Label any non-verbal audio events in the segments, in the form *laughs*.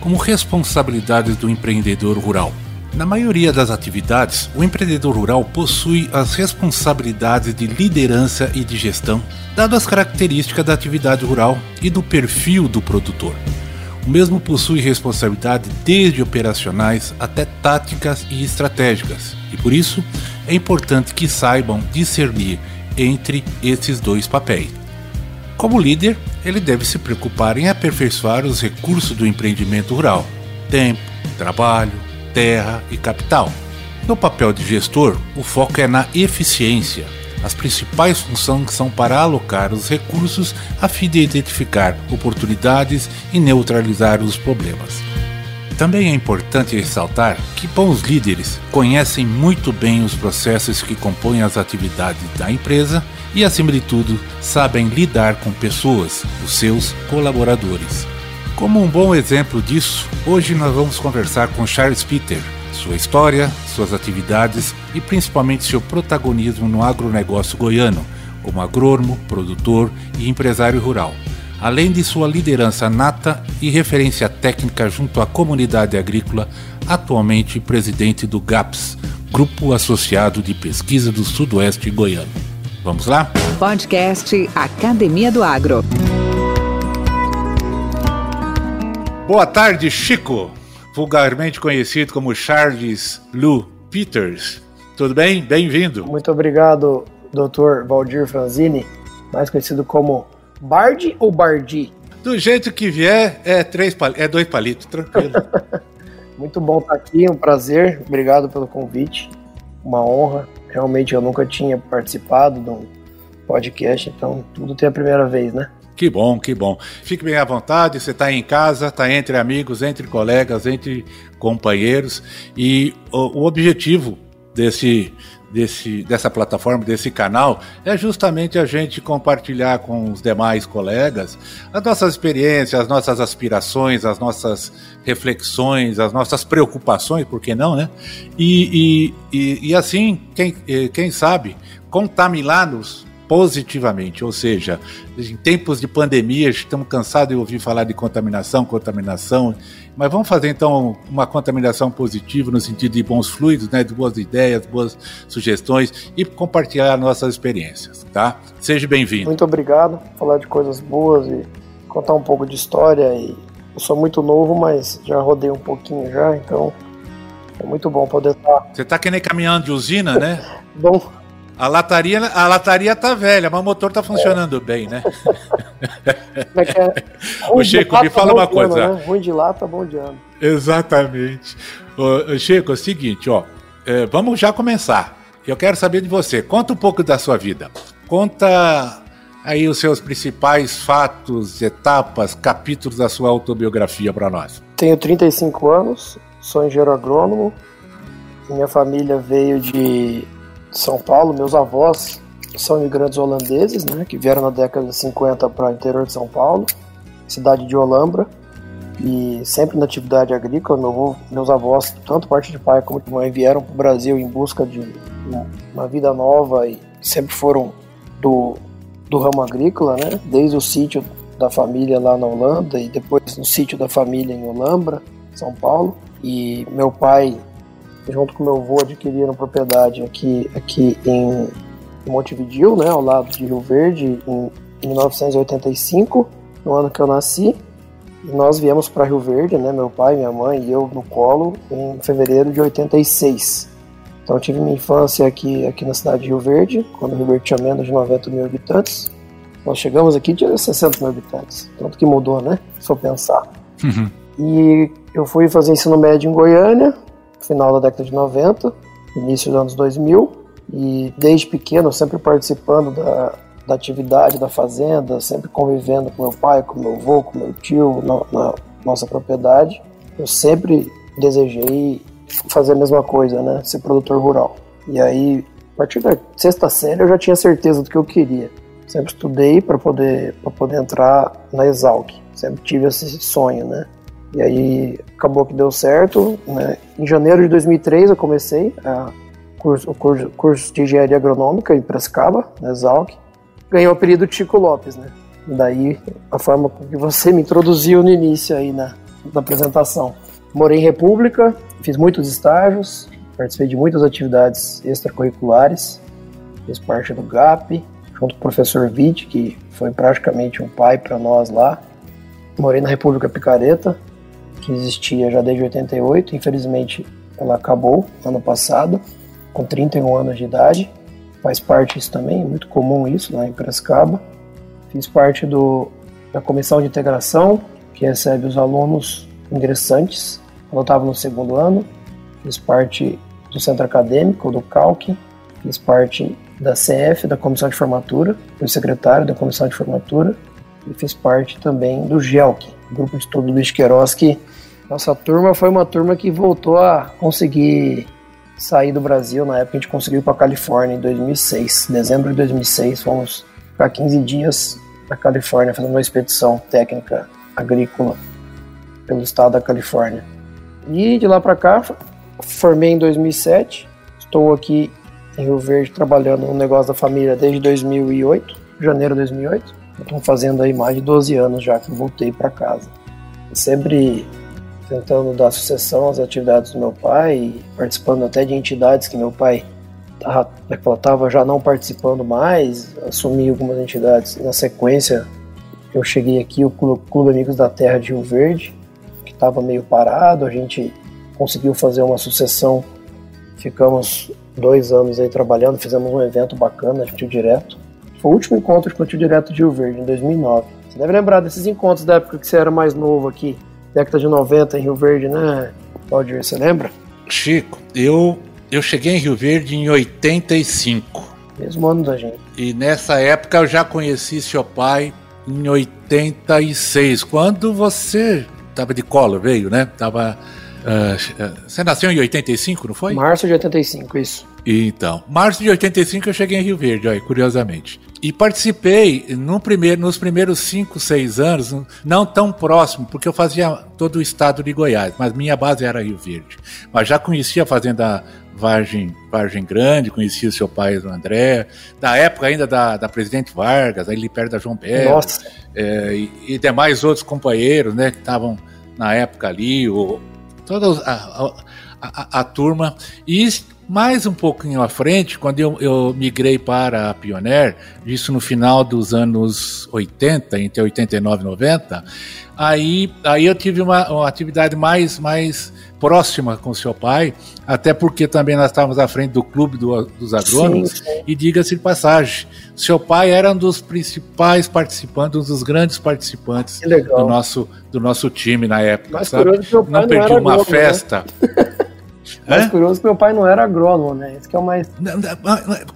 como responsabilidades do empreendedor rural. Na maioria das atividades, o empreendedor rural possui as responsabilidades de liderança e de gestão, dado as características da atividade rural e do perfil do produtor. O mesmo possui responsabilidade desde operacionais até táticas e estratégicas, e por isso é importante que saibam discernir entre esses dois papéis. Como líder, ele deve se preocupar em aperfeiçoar os recursos do empreendimento rural: tempo, trabalho, terra e capital. No papel de gestor, o foco é na eficiência. As principais funções são para alocar os recursos a fim de identificar oportunidades e neutralizar os problemas. Também é importante ressaltar que bons líderes conhecem muito bem os processos que compõem as atividades da empresa e, acima de tudo, sabem lidar com pessoas, os seus colaboradores. Como um bom exemplo disso, hoje nós vamos conversar com Charles Peter, sua história, suas atividades e principalmente seu protagonismo no agronegócio goiano, como agrônomo, produtor e empresário rural, além de sua liderança nata e referência técnica junto à comunidade agrícola, atualmente presidente do GAPS, Grupo Associado de Pesquisa do Sudoeste Goiano. Vamos lá? Podcast Academia do Agro. Boa tarde, Chico, vulgarmente conhecido como Charles Lou Peters. Tudo bem? Bem-vindo. Muito obrigado, Dr. Valdir Franzini, mais conhecido como Bardi ou Bardi? Do jeito que vier, é, três pal é dois palitos, tranquilo. *laughs* Muito bom estar aqui, um prazer. Obrigado pelo convite. Uma honra. Realmente eu nunca tinha participado de um podcast, então tudo tem a primeira vez, né? Que bom, que bom. Fique bem à vontade, você está em casa, está entre amigos, entre colegas, entre companheiros. E o, o objetivo desse, desse, dessa plataforma, desse canal, é justamente a gente compartilhar com os demais colegas as nossas experiências, as nossas aspirações, as nossas reflexões, as nossas preocupações, por que não, né? E, e, e, e assim, quem, quem sabe, contaminar-nos positivamente, ou seja, em tempos de pandemia, estamos cansados de ouvir falar de contaminação, contaminação, mas vamos fazer então uma contaminação positiva no sentido de bons fluidos, né, de boas ideias, boas sugestões e compartilhar nossas experiências, tá? Seja bem-vindo. Muito obrigado, falar de coisas boas e contar um pouco de história e eu sou muito novo, mas já rodei um pouquinho já, então é muito bom poder estar. Você está que nem caminhando de usina, né? *laughs* bom, a lataria, a lataria tá velha, mas o motor tá funcionando é. bem, né? *laughs* É que é? Ô, Chico, me fala uma coisa. Ano, né? Ruim de lata, bom de ano. Exatamente. Ô, Chico, é o seguinte, ó. É, vamos já começar. Eu quero saber de você. Conta um pouco da sua vida. Conta aí os seus principais fatos, etapas, capítulos da sua autobiografia para nós. Tenho 35 anos, sou engenheiro agrônomo. Minha família veio de são Paulo, meus avós são imigrantes holandeses, né, que vieram na década de 50 para o interior de São Paulo, cidade de Olambra, e sempre na atividade agrícola. Meu, meus avós, tanto parte de pai como de mãe, vieram para o Brasil em busca de uma vida nova e sempre foram do, do ramo agrícola, né, desde o sítio da família lá na Holanda e depois no sítio da família em Olambra, São Paulo. E meu pai junto com meu avô, adquiriram propriedade aqui, aqui em Montevideo, né, ao lado de Rio Verde, em 1985, no ano que eu nasci. E nós viemos para Rio Verde, né, meu pai, minha mãe e eu no colo, em fevereiro de 86. Então tive minha infância aqui, aqui na cidade de Rio Verde, quando Rio Verde tinha menos de 90 mil habitantes. Nós chegamos aqui tinha 60 mil habitantes, tanto que mudou, né? Se eu pensar. Uhum. E eu fui fazer ensino médio em Goiânia, final da década de 90, início dos anos 2000, e desde pequeno sempre participando da, da atividade da fazenda, sempre convivendo com meu pai, com meu avô, com meu tio na, na nossa propriedade. eu sempre desejei fazer a mesma coisa, né? Ser produtor rural. E aí, a partir da sexta série, eu já tinha certeza do que eu queria. Sempre estudei para poder, poder entrar na Exalc. Sempre tive esse sonho, né? E aí acabou que deu certo. Né? Em janeiro de 2003 eu comecei a curso, curso, curso de engenharia agronômica em Prescaba, na Exalc. Ganhei o apelido Tico Lopes, né? Daí a forma que você me introduziu no início aí na, na apresentação. Morei em República, fiz muitos estágios, participei de muitas atividades extracurriculares, fiz parte do GAP, junto com o professor Witt, que foi praticamente um pai para nós lá. Morei na República Picareta, que existia já desde 88, infelizmente ela acabou ano passado, com 31 anos de idade. Faz parte isso também, é muito comum isso lá em Piracicaba. Fiz parte do, da comissão de integração, que recebe os alunos ingressantes, eu estava no segundo ano. Fiz parte do centro acadêmico, do CALC. Fiz parte da CF, da comissão de formatura, fui secretário da comissão de formatura. E fiz parte também do GELC, grupo de estudo Luiz Queiroz, que nossa turma foi uma turma que voltou a conseguir sair do Brasil. Na época a gente conseguiu ir para Califórnia em 2006, dezembro de 2006, fomos para 15 dias na Califórnia fazendo uma expedição técnica agrícola pelo estado da Califórnia. E de lá para cá, formei em 2007, estou aqui em Rio Verde trabalhando no negócio da família desde 2008, janeiro de 2008. Estou fazendo aí mais de 12 anos já que voltei para casa. Sempre tentando dar sucessão às atividades do meu pai, participando até de entidades que meu pai estava já não participando mais, assumi algumas entidades. Na sequência, eu cheguei aqui, o Clube Amigos da Terra de Rio Verde, que estava meio parado, a gente conseguiu fazer uma sucessão, ficamos dois anos aí trabalhando, fizemos um evento bacana de Tio Direto. Foi o último encontro de Tio Direto de Rio Verde, em 2009. Você deve lembrar desses encontros da época que você era mais novo aqui, década de 90 em Rio Verde, né, Valdir? Você lembra? Chico, eu, eu cheguei em Rio Verde em 85. Mesmo ano da gente. E nessa época eu já conheci seu pai em 86, quando você estava de colo, veio, né? Tava, uh, você nasceu em 85, não foi? Março de 85, isso. Então, março de 85 eu cheguei em Rio Verde, olha, curiosamente. E participei no primeiro, nos primeiros 5, 6 anos, não tão próximo, porque eu fazia todo o estado de Goiás, mas minha base era Rio Verde. Mas já conhecia a Fazenda Vargem, Vargem Grande, conhecia o seu pai, o André, da época ainda da, da Presidente Vargas, ali perto da João Belo, é, e, e, demais outros companheiros né, que estavam na época ali, o, toda a, a, a, a turma. E mais um pouquinho à frente, quando eu, eu migrei para a Pioneer, isso no final dos anos 80, entre 89 e 90, aí, aí eu tive uma, uma atividade mais, mais próxima com seu pai, até porque também nós estávamos à frente do clube do, dos agrônomos, sim, sim. e diga-se de passagem, seu pai era um dos principais participantes, um dos grandes participantes do nosso, do nosso time na época, Mas sabe? Não perdi uma né? festa. *laughs* Mais é? curioso que meu pai não era agrônomo, né? Esse que é o mais.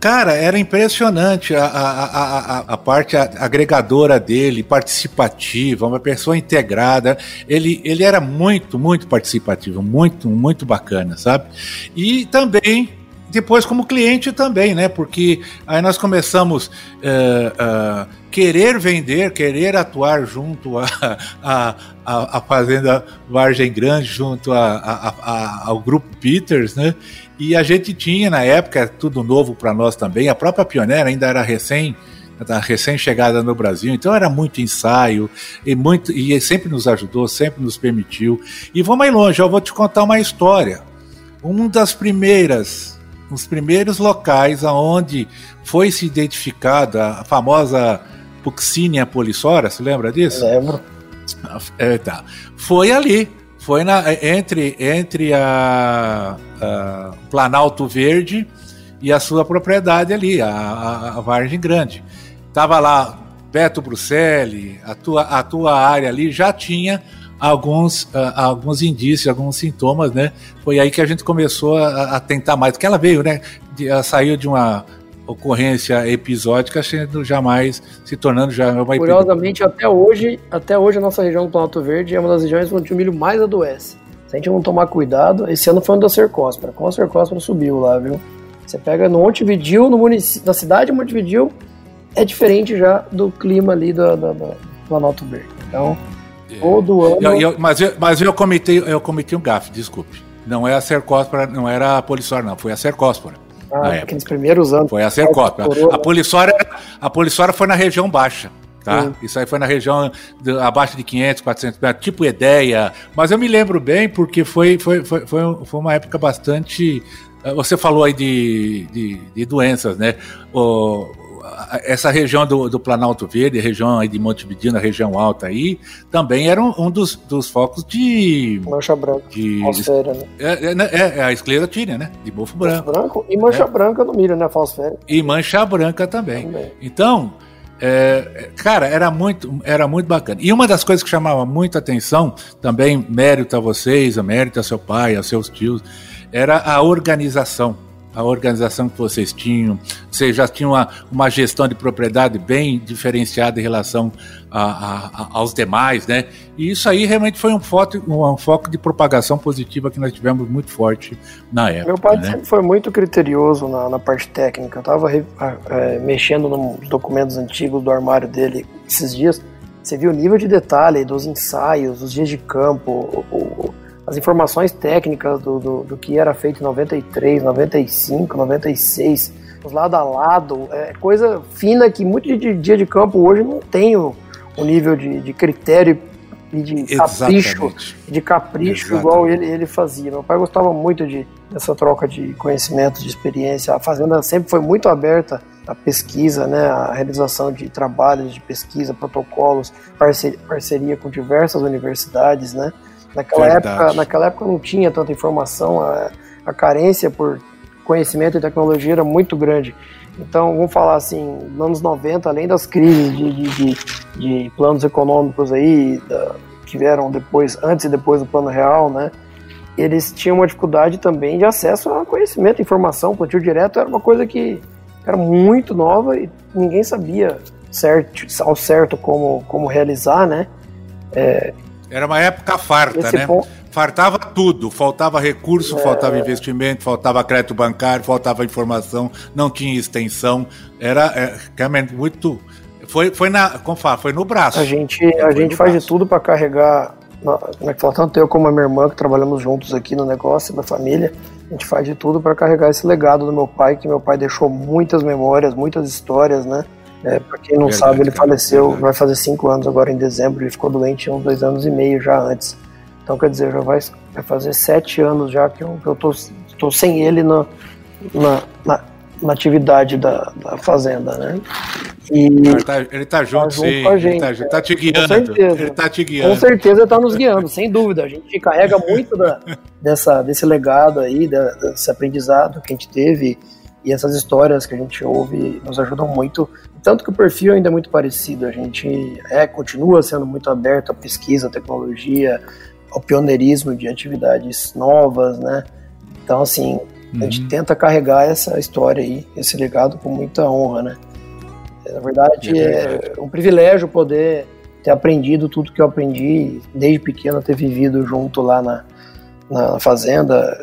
Cara, era impressionante a, a, a, a, parte agregadora dele, participativa, uma pessoa integrada. Ele, ele era muito, muito participativo, muito, muito bacana, sabe? E também depois como cliente também, né? Porque aí nós começamos uh, uh, querer vender, querer atuar junto à *laughs* a, a, a, Fazenda Vargem Grande, junto a, a, ao Grupo Peters, né? E a gente tinha na época, tudo novo para nós também, a própria Pioneira ainda era recém recém-chegada no Brasil, então era muito ensaio e muito e sempre nos ajudou, sempre nos permitiu. E vamos mais longe, eu vou te contar uma história. Uma das primeiras nos primeiros locais aonde foi se identificada a famosa Puccinia polissora, se lembra disso? Lembro. É, tá. Foi ali, foi na, entre, entre a, a Planalto Verde e a sua propriedade ali, a, a, a Vargem Grande. Tava lá Beto Bruxelles, a tua, a tua área ali já tinha alguns, uh, alguns indícios, alguns sintomas, né? Foi aí que a gente começou a, a tentar mais, porque ela veio, né? De, ela saiu de uma ocorrência episódica, sendo jamais se tornando já uma Curiosamente, até hoje, até hoje a nossa região do Planalto Verde é uma das regiões onde o milho mais adoece. Se a gente não tomar cuidado, esse ano foi um da Cercóspora. Com a Cercóspora subiu lá, viu? Você pega no Montevidil, no município, na cidade de Montevidil, é diferente já do clima ali do, do, do Planalto Verde. Então. Todo ano. Eu- eu- mas, eu, mas eu cometi, eu cometi um gafe, desculpe. Não é a Cercóspora, não era a Polissória, não, foi a Cercóspora. ah, aqueles primeiros anos. Foi a Cercóspora. Coroa, A Polissória, a Polissória foi na região baixa. Tá? Sim. Isso aí foi na região de- abaixo de 500, 400 metros, tipo Ideia. Mas eu me lembro bem porque foi, foi, foi, foi, um- uma época bastante. Você falou aí de, de, de doenças, né? O, essa região do, do Planalto Verde, região aí de Montevideo, a região alta aí, também era um, um dos, dos focos de. Mancha branca. de Falsféria, né? é, é, né, é, é a esclerotínia, né? De bofo branco. branco e mancha É. branca no milho, né? Falsféria E mancha branca também. também. Então, é, cara, era muito, era muito bacana. E uma das coisas que chamava muito atenção, também mérito a vocês, a mérito a seu pai, a seus tios, era a organização. A organização que vocês tinham. Vocês já tinham uma, uma gestão de propriedade bem diferenciada em relação a- a- aos demais, né? E isso aí realmente foi um foco, um foco de propagação positiva que nós tivemos muito forte na época. Meu pai né? sempre foi muito criterioso na, na parte técnica. Eu tava re- a- é, mexendo nos documentos antigos do armário dele esses dias. Você viu o nível de detalhe dos ensaios, os dias de campo, o- o- as informações técnicas do, do, do que era feito em 93, 95, 96, os lado a lado, é coisa fina que muito de dia de campo hoje não tem o, o nível de, de critério e de capricho Exatamente. de capricho Exatamente. igual ele, ele fazia. Meu pai gostava muito de, dessa troca de conhecimento, de experiência. A fazenda sempre foi muito aberta à pesquisa, né, à realização de trabalhos de pesquisa, protocolos, parceria, parceria com diversas universidades, né. Naquela Verdade. época, naquela época não tinha tanta informação, a, a carência por conhecimento e tecnologia era muito grande. Então, vamos falar assim, nos anos 90, além das crises de, de, de, de planos econômicos aí, da, que vieram depois, antes e depois do plano real, né? Eles tinham uma dificuldade também de acesso a conhecimento, informação, plantio direto era uma coisa que era muito nova e ninguém sabia certo, ao certo como, como realizar, né? Era uma época farta, Esse né? ponto- Fartava tudo, faltava recurso, faltava investimento, faltava crédito bancário, faltava informação, não tinha extensão. Era é, realmente muito. Foi, foi na. Como fala? Foi no braço. A gente, a gente faz de braço. tudo para carregar. é? Tanto eu como a minha irmã, que trabalhamos juntos aqui no negócio da família, a gente faz de tudo para carregar esse legado do meu pai, que meu pai deixou muitas memórias, muitas histórias, né? É, para quem não Verdade, sabe, ele cara, faleceu, verdade. vai fazer cinco anos agora em dezembro, ele ficou doente uns dois anos e meio já antes. Então, quer dizer, já vai, vai fazer sete anos já que eu, que eu tô, tô sem ele na, na, na, na atividade da, da fazenda, né? E, Ele tá, ele tá junto, junto sim. com a ele, gente, tá, é. tá te guiando. certeza. Ele tá te Com guiando. certeza está nos guiando, sem dúvida. A gente carrega muito da, *laughs* dessa, desse legado aí, da- desse aprendizado que a gente teve e essas histórias que a gente ouve nos ajudam muito. Tanto que o perfil ainda é muito parecido. A gente é, continua sendo muito aberto à pesquisa, à tecnologia, ao pioneirismo de atividades novas, né? Então, assim, a gente Uhum. tenta carregar essa história aí, esse legado com muita honra, né? Na verdade, É é, verdade. um privilégio poder ter aprendido tudo que eu aprendi desde pequeno, ter vivido junto lá na, na fazenda.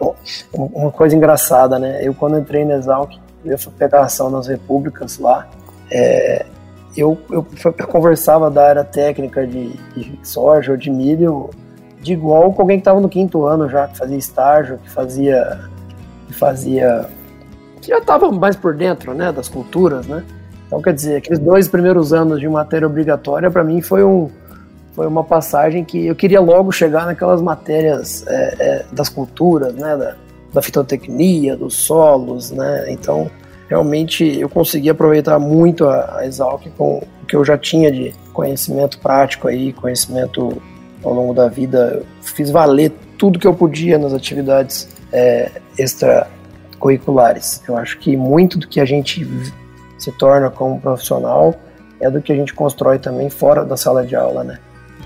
Bom, Uma coisa engraçada, né? Eu, quando entrei na Exalc, eu fui pegar ação nas repúblicas lá, é, eu, eu, conversava da área técnica de, de soja ou de milho de igual com alguém que estava no quinto ano já, que fazia estágio, que fazia. que fazia. que já estava mais por dentro, né, das culturas, né? Então, quer dizer, aqueles dois primeiros anos de matéria obrigatória, para mim, foi, um, foi uma passagem que eu queria logo chegar naquelas matérias é, é, das culturas, né, da, da fitotecnia, dos solos, né? Então, realmente, eu consegui aproveitar muito a, a Exalc com o que eu já tinha de conhecimento prático aí, conhecimento ao longo da vida. Eu fiz valer tudo que eu podia nas atividades é, extracurriculares. Eu acho que muito do que a gente se torna como profissional é do que a gente constrói também fora da sala de aula, né?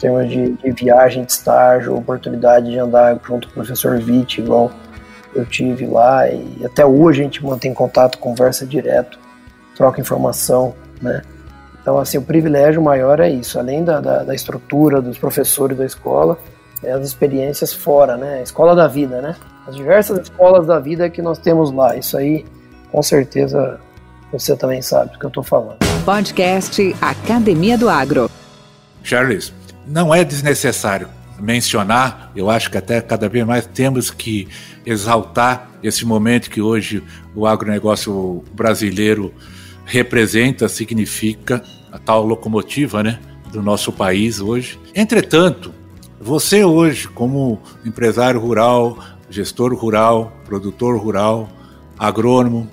Em termos de, de viagem, de estágio, oportunidade de andar junto com o professor Witt, igual eu tive lá, e até hoje a gente mantém contato, conversa direto, troca informação, né? Então, assim, o privilégio maior é isso, além da, da, da estrutura dos professores da escola, é as experiências fora, né? A escola da vida, né? As diversas escolas da vida que nós temos lá. Isso aí, com certeza, você também sabe do que eu estou falando. Podcast Academia do Agro. Charles, não é desnecessário mencionar, eu acho que até cada vez mais temos que exaltar esse momento que hoje o agronegócio brasileiro representa, significa a tal locomotiva né, do nosso país hoje. Entretanto, você hoje, como empresário rural, gestor rural, produtor rural, agrônomo,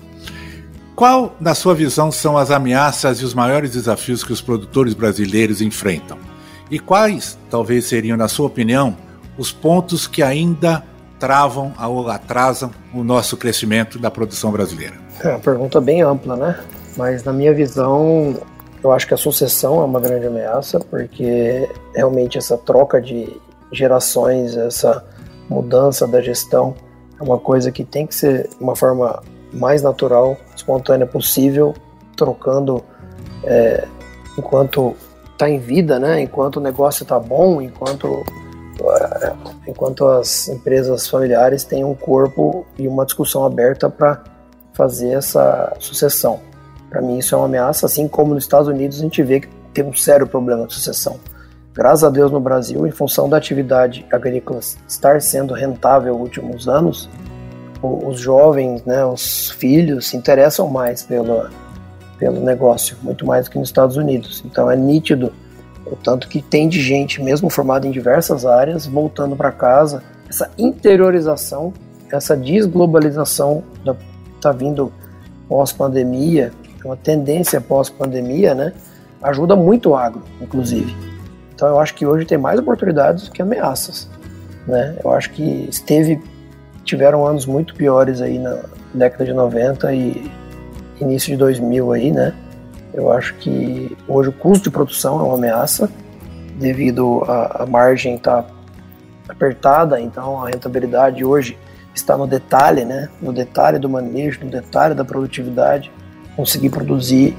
qual, na sua visão, são as ameaças e os maiores desafios que os produtores brasileiros enfrentam? E quais, talvez seriam, na sua opinião, os pontos que ainda travam ou atrasam o nosso crescimento da produção brasileira? É uma pergunta bem ampla, né? Mas na minha visão, eu acho que a sucessão é uma grande ameaça, porque realmente essa troca de gerações, essa mudança da gestão é uma coisa que tem que ser uma forma mais natural, espontânea possível, trocando é, enquanto está em vida, né? Enquanto o negócio está bom, enquanto é, enquanto as empresas familiares têm um corpo e uma discussão aberta para fazer essa sucessão. Para mim isso é uma ameaça, assim como nos Estados Unidos a gente vê que tem um sério problema de sucessão. Graças a Deus no Brasil, em função da atividade agrícola estar sendo rentável nos últimos anos, os jovens, né, os filhos se interessam mais pelo, pelo negócio, muito mais do que nos Estados Unidos. Então é nítido o tanto que tem de gente, mesmo formada em diversas áreas, voltando para casa. Essa interiorização, essa desglobalização da, tá vindo pós-pandemia, é uma tendência pós-pandemia, né? Ajuda muito o agro, inclusive. Então eu acho que hoje tem mais oportunidades do que ameaças, né? Eu acho que esteve tiveram anos muito piores aí na década de 90 e início de 2000 aí, né? Eu acho que hoje o custo de produção é uma ameaça devido à, margem estar tá apertada, então a rentabilidade hoje está no detalhe, né? No detalhe do manejo, no detalhe da produtividade, conseguir produzir,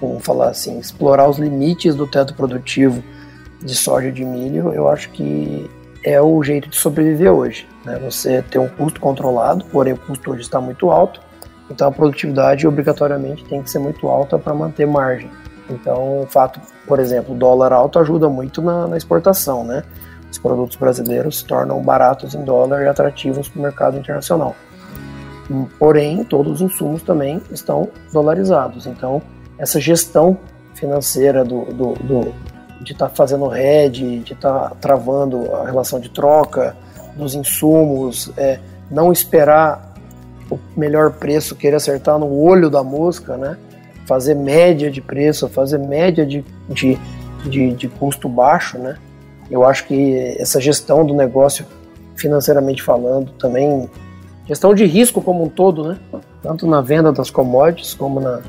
vamos falar assim, explorar os limites do teto produtivo de soja e de milho, eu acho que é o jeito de sobreviver hoje. Né? Você ter um custo controlado, porém o custo hoje está muito alto, então a produtividade obrigatoriamente tem que ser muito alta para manter margem. Então o fato, por exemplo, dólar alto ajuda muito na, na exportação, né? Os produtos brasileiros se tornam baratos em dólar e atrativos para o mercado internacional. Porém, todos os insumos também estão dolarizados. Então, essa gestão financeira do, do, do de estar tá fazendo hedge, de estar tá travando a relação de troca dos insumos, é, não esperar o melhor preço, querer acertar no olho da mosca, né? fazer média de preço, fazer média de, de, de, de custo baixo. Né? Eu acho que essa gestão do negócio, financeiramente falando, também gestão de risco como um todo, né? tanto na venda das commodities como na,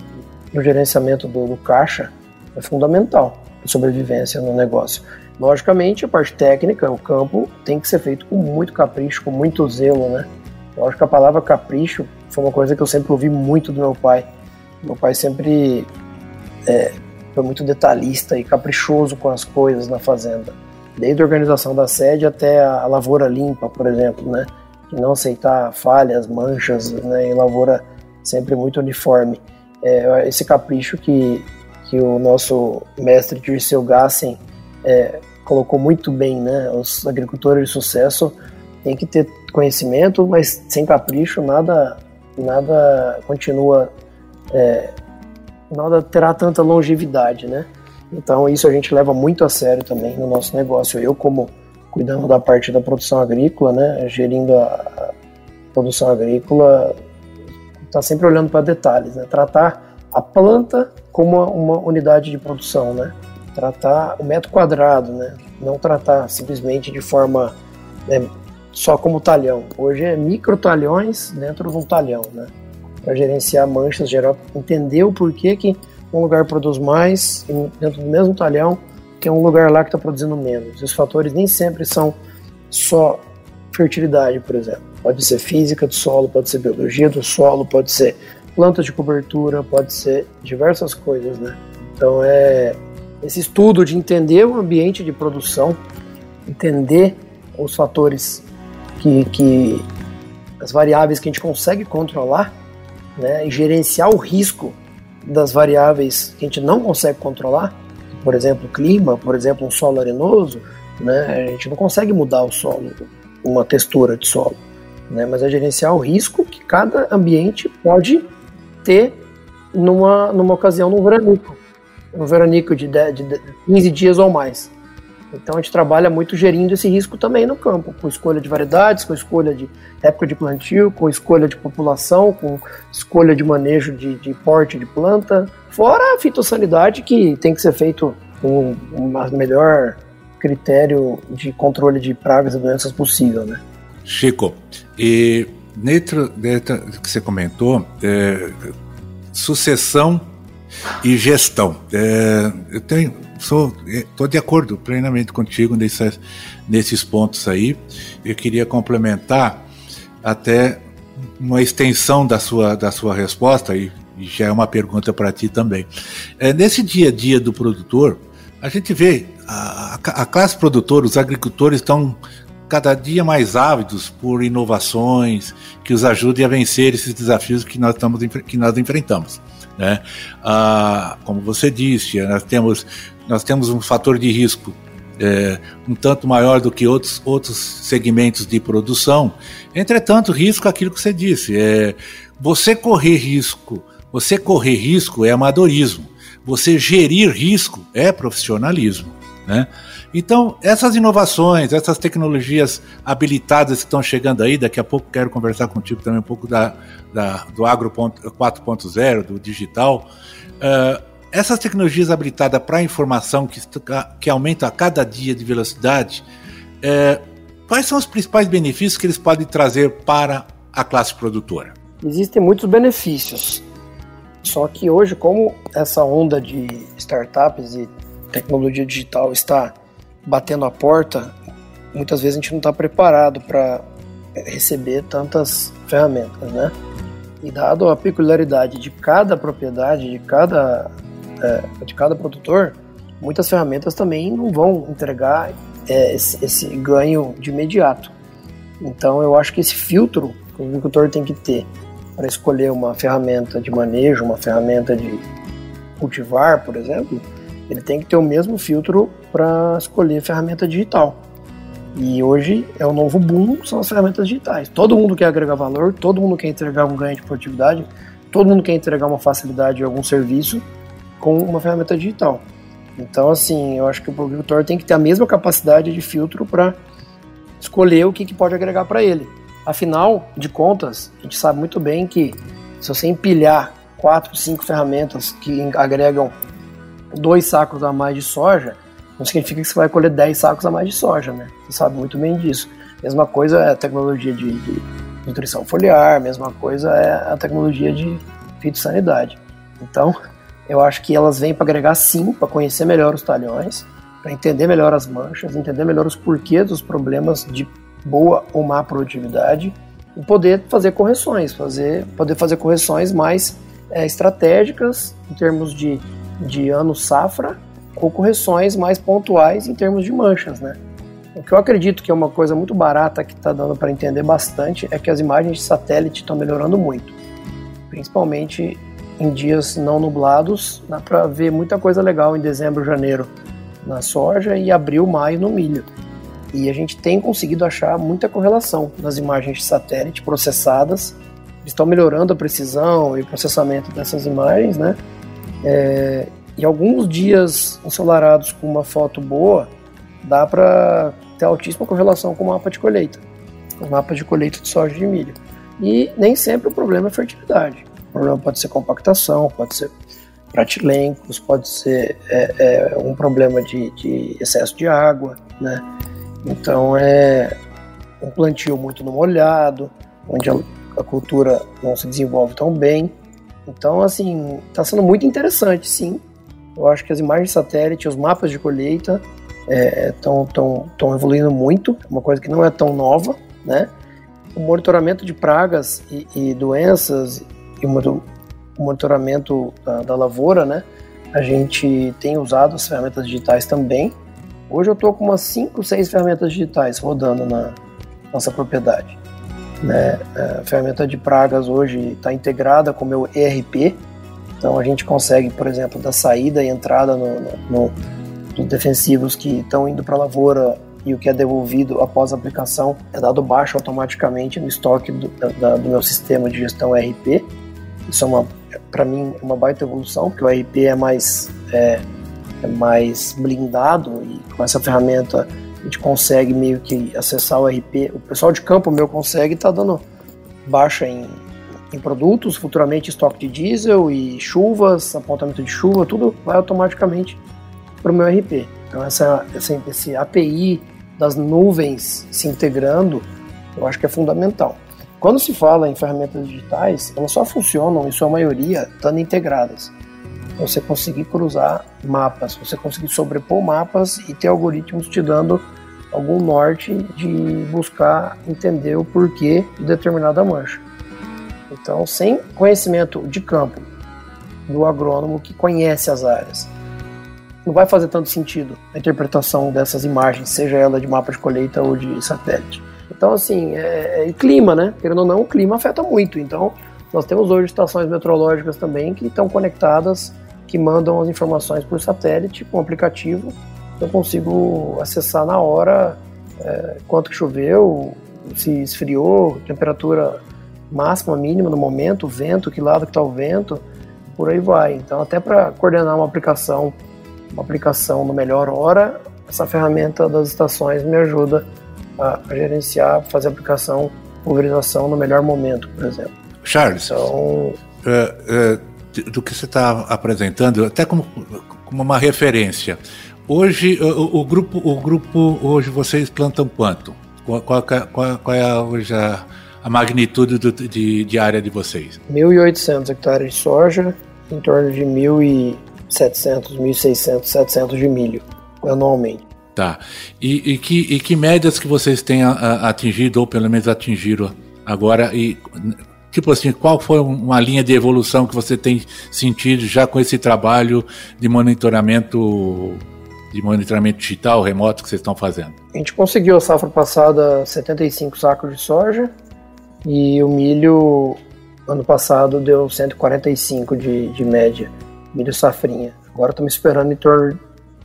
no gerenciamento do, do caixa, é fundamental sobrevivência no negócio. Logicamente, a parte técnica, o campo, tem que ser feito com muito capricho, com muito zelo, né? Eu acho que a palavra capricho foi uma coisa que eu sempre ouvi muito do meu pai. Meu pai sempre é, foi muito detalhista e caprichoso com as coisas na fazenda. Desde a organização da sede até a lavoura limpa, por exemplo, né? De não aceitar falhas, manchas, né? E lavoura sempre muito uniforme. É, esse capricho que, que o nosso mestre Dirceu Gassen é, colocou muito bem, né? Os agricultores de sucesso têm que ter conhecimento, mas sem capricho nada nada continua é, nada terá tanta longevidade, né? Então isso a gente leva muito a sério também no nosso negócio. Eu como cuidando da parte da produção agrícola, né, gerindo a produção agrícola, está sempre olhando para detalhes, né? Tratar a planta como uma unidade de produção, né? Tratar o metro quadrado, né? Não tratar simplesmente de forma né, só como talhão. Hoje é micro talhões dentro de um talhão, né? Para gerenciar manchas, gerar, entender o porquê que um lugar produz mais dentro do mesmo talhão que um lugar lá que está produzindo menos. Os fatores nem sempre são só fertilidade, por exemplo. Pode ser física do solo, pode ser biologia do solo, pode ser plantas de cobertura, pode ser diversas coisas, né? Então é esse estudo de entender o ambiente de produção, entender os fatores que, que as variáveis que a gente consegue controlar, né, e gerenciar o risco das variáveis que a gente não consegue controlar, por exemplo, clima, por exemplo, um solo arenoso, né, a gente não consegue mudar o solo, uma textura de solo, né, mas é gerenciar o risco que cada ambiente pode ter numa, numa ocasião, num veranico, um veranico de, 10, de 15 dias ou mais. Então a gente trabalha muito gerindo esse risco também no campo, com escolha de variedades, com escolha de época de plantio, com escolha de população, com escolha de manejo de, de porte de planta, fora a fitossanidade que tem que ser feito com o melhor critério de controle de pragas e doenças possível, né? Chico, e dentro, dentro que você comentou, é, sucessão e gestão. É, eu tenho sou estou de acordo plenamente contigo nesses, nesses pontos aí. Eu queria complementar até uma extensão da sua, da sua resposta, e, e já é uma pergunta para ti também. É, nesse dia a dia do produtor, a gente vê a, a classe produtora, os agricultores estão cada dia mais ávidos por inovações que os ajudem a vencer esses desafios que nós, estamos, que nós enfrentamos. Né? Ah, como você disse, nós temos, nós temos um fator de risco é, um tanto maior do que outros, outros segmentos de produção. Entretanto, risco é aquilo que você disse. É, você correr risco, você correr risco é amadorismo. Você gerir risco é profissionalismo. Né? Então, essas inovações, essas tecnologias habilitadas que estão chegando aí, daqui a pouco quero conversar contigo também um pouco da, da do Agro 4.0, do digital. Uh, essas tecnologias habilitadas para informação que, que aumenta a cada dia de velocidade, uh, quais são os principais benefícios que eles podem trazer para a classe produtora? Existem muitos benefícios. Só que hoje, como essa onda de startups e tecnologia digital está batendo a porta, muitas vezes a gente não está preparado para receber tantas ferramentas, né? E dado a peculiaridade de cada propriedade, de cada, é, de cada produtor, muitas ferramentas também não vão entregar é, esse, esse, ganho de imediato. Então eu acho que esse filtro que o agricultor tem que ter para escolher uma ferramenta de manejo, uma ferramenta de cultivar, por exemplo, ele tem que ter o mesmo filtro para escolher ferramenta digital. E hoje é o novo boom, são as ferramentas digitais. Todo mundo quer agregar valor, todo mundo quer entregar um ganho de produtividade, todo mundo quer entregar uma facilidade de algum serviço com uma ferramenta digital. Então, assim, eu acho que o agricultor tem que ter a mesma capacidade de filtro para escolher o que, que pode agregar para ele. Afinal de contas, a gente sabe muito bem que se você empilhar quatro, cinco ferramentas que agregam dois sacos a mais de soja, não significa que você vai colher 10 sacos a mais de soja, né? Você sabe muito bem disso. Mesma coisa é a tecnologia de, de nutrição foliar, mesma coisa é a tecnologia de fitossanidade. Então, eu acho que elas vêm para agregar sim, para conhecer melhor os talhões, para entender melhor as manchas, entender melhor os porquês dos problemas de boa ou má produtividade e poder fazer correções, fazer, poder fazer correções mais é, estratégicas em termos de de ano safra ou correções mais pontuais em termos de manchas, né? O que eu acredito que é uma coisa muito barata que está dando para entender bastante é que as imagens de satélite estão melhorando muito, principalmente em dias não nublados, dá para ver muita coisa legal em dezembro, janeiro na soja e abril, maio no milho. E a gente tem conseguido achar muita correlação nas imagens de satélite processadas. Estão melhorando a precisão e processamento dessas imagens, né? É, e alguns dias ensolarados com uma foto boa, dá para ter altíssima correlação com o mapa de colheita, o mapa de colheita de soja e de milho. E nem sempre o problema é fertilidade. O problema pode ser compactação, pode ser pratilencos, pode ser é, é, um problema de, de, excesso de água, né? Então é um plantio muito no molhado, onde a, a cultura não se desenvolve tão bem. Então, assim, está sendo muito interessante, sim. Eu acho que as imagens de satélite, os mapas de colheita estão é, tão, tão evoluindo muito, uma coisa que não é tão nova, né? O monitoramento de pragas e, e doenças e o monitoramento da, da, lavoura, né? A gente tem usado as ferramentas digitais também. Hoje eu estou com umas 5, 6 ferramentas digitais rodando na nossa propriedade. Né? A ferramenta de pragas hoje está integrada com o meu ERP, então a gente consegue, por exemplo, da saída e entrada no, no, no defensivos que estão indo para a lavoura e o que é devolvido após a aplicação é dado baixo automaticamente no estoque do, da, do meu sistema de gestão ERP. Isso é uma, para mim, uma baita evolução, porque o ERP é mais, é, é mais blindado e com essa ferramenta a gente consegue meio que acessar o ERP. O pessoal de campo meu consegue tá dando baixa em, em produtos, futuramente estoque de diesel e chuvas, apontamento de chuva, tudo vai automaticamente para o meu RP. Então essa, essa, esse API das nuvens se integrando, eu acho que é fundamental. Quando se fala em ferramentas digitais, elas só funcionam, em sua maioria, estando integradas. Você conseguir cruzar mapas, você conseguir sobrepor mapas e ter algoritmos te dando algum norte de buscar entender o porquê de determinada mancha. Então, sem conhecimento de campo do agrônomo que conhece as áreas, não vai fazer tanto sentido a interpretação dessas imagens, seja ela de mapa de colheita ou de satélite. Então, assim, é, é clima, né? Querendo ou não, o clima afeta muito. Então, nós temos hoje estações meteorológicas também que estão conectadas, que mandam as informações por satélite com o aplicativo. Eu consigo acessar na hora é, quanto que choveu, se esfriou, temperatura máxima, mínima no momento, vento, que lado que está o vento, por aí vai. Então, até para coordenar uma aplicação uma aplicação no melhor hora, essa ferramenta das estações me ajuda a, a gerenciar, fazer a aplicação, pulverização no melhor momento, por exemplo. Charles, então, é, é, do que você está apresentando, até como, como uma referência, hoje o, o, grupo, o grupo hoje vocês plantam quanto? Qual, qual, qual, qual é hoje a, a magnitude do, de, de área de vocês? 1.800 hectares de soja, em torno de 1.000 700, 1.600, 700 de milho anualmente. Tá. E, e, que, e que médias que vocês têm atingido, ou pelo menos atingiram agora? E, tipo assim, qual foi uma linha de evolução que você tem sentido já com esse trabalho de monitoramento de monitoramento digital remoto que vocês estão fazendo? A gente conseguiu a safra passada 75 sacos de soja e o milho ano passado deu 145 de, de média milho safrinha. Agora estamos esperando em torno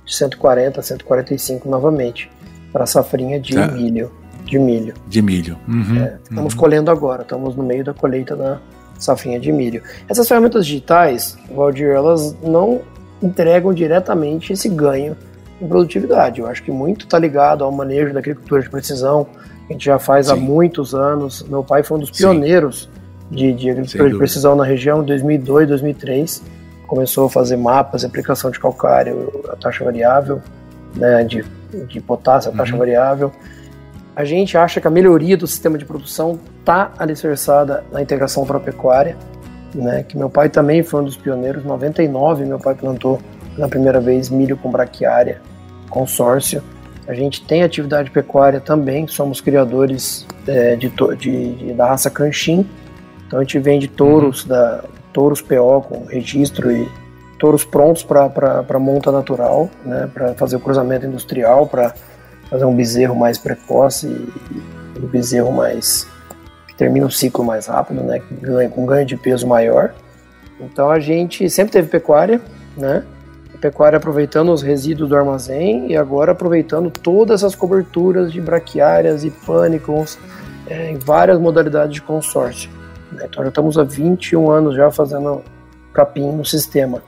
de 140, 145 novamente para a safrinha de tá. milho. De milho. De milho. Uhum, é, estamos uhum. colhendo agora, estamos no meio da colheita da safrinha de milho. Essas ferramentas digitais, Valdir, elas não entregam diretamente esse ganho em produtividade. Eu acho que muito está ligado ao manejo da agricultura de precisão, que a gente já faz Sim. há muitos anos. Meu pai foi um dos pioneiros de, de agricultura de precisão na região, em 2002, 2003 começou a fazer mapas, aplicação de calcário, a taxa variável, né, de, de potássio, a taxa uhum. variável. A gente acha que a melhoria do sistema de produção está alicerçada na integração agropecuária, né, que meu pai também foi um dos pioneiros. Em 99, meu pai plantou na primeira vez milho com braquiária, consórcio. A gente tem atividade pecuária também, somos criadores é, de, de, de, da raça Canchim, então a gente vende touros uhum. da, touros PO com registro e touros prontos para monta natural, né, para fazer o cruzamento industrial, para fazer um bezerro mais precoce e, um bezerro mais que termina o ciclo mais rápido, né, com ganho de peso maior. Então a gente sempre teve pecuária, né, pecuária aproveitando os resíduos do armazém e agora aproveitando todas as coberturas de braquiárias e pânicos é, em várias modalidades de consórcio. Né? Então já estamos há 21 anos já fazendo capim no sistema.